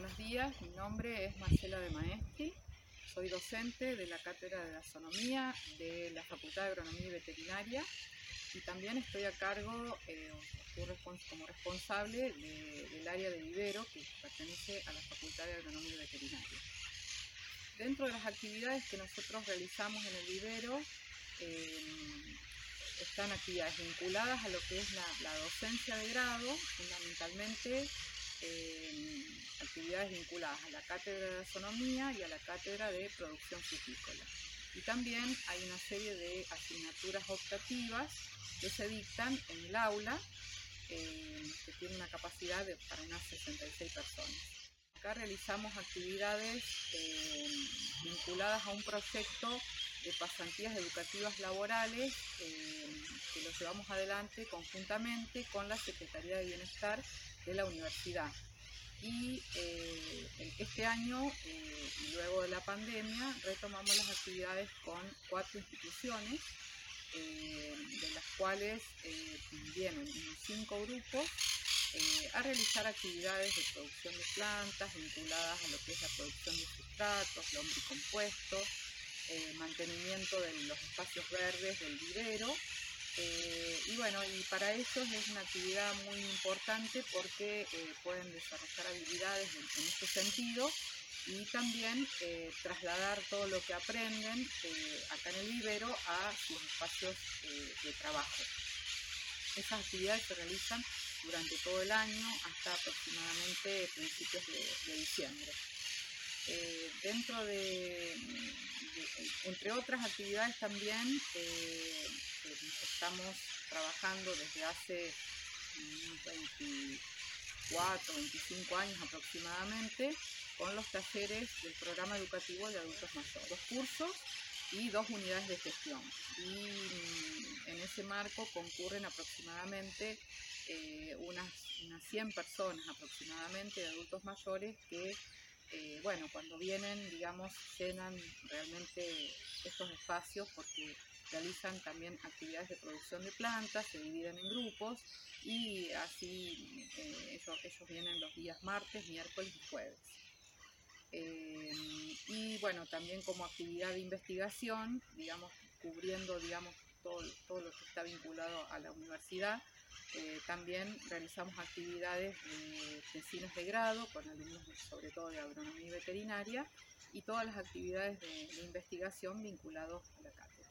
Buenos días, mi nombre es Marcela de Maestri, soy docente de la Cátedra de Gastronomía de la Facultad de Agronomía y Veterinaria y también estoy a cargo eh, como responsable del área de vivero que pertenece a la Facultad de Agronomía y Veterinaria. Dentro de las actividades que nosotros realizamos en el vivero eh, están actividades vinculadas a lo que es la, docencia de grado, fundamentalmente eh, actividades vinculadas a la cátedra de gastronomía y a la cátedra de producción frutícola. Y también hay una serie de asignaturas optativas que se dictan en el aula, eh, que tiene una capacidad de, para unas 66 personas. Acá realizamos actividades eh, vinculadas a un proyecto de pasantías educativas laborales eh, que lo llevamos adelante conjuntamente con la Secretaría de Bienestar de la universidad. Y eh, este año, eh, luego de la pandemia, retomamos las actividades con cuatro instituciones, de las cuales vienen cinco grupos a realizar actividades de producción de plantas vinculadas a lo que es la producción de sustratos, lombricompuestos, eh, mantenimiento de los espacios verdes del vivero. Eh, y bueno, y para ellos es una actividad muy importante porque eh, pueden desarrollar habilidades en, este sentido y también trasladar todo lo que aprenden acá en el vivero a sus espacios de trabajo. Esas actividades se realizan durante todo el año hasta aproximadamente principios de diciembre. Eh, dentro de, entre otras actividades también, eh, eh, estamos trabajando desde hace 24, 25 años aproximadamente con los talleres del programa educativo de adultos mayores, dos cursos y dos unidades de gestión. Y mm, en ese marco concurren aproximadamente unas, unas 100 personas aproximadamente de adultos mayores que eh, bueno, cuando vienen, digamos, llenan realmente estos espacios porque realizan también actividades de producción de plantas, se dividen en grupos y así eh, ellos, vienen los días martes, miércoles y jueves. Eh, y bueno, también como actividad de investigación, digamos, cubriendo, digamos, todo, todo lo que está vinculado a la universidad, eh, también realizamos actividades de vecinos de grado con alumnos sobre todo de agronomía y veterinaria y todas las actividades de, investigación vinculados a la casa.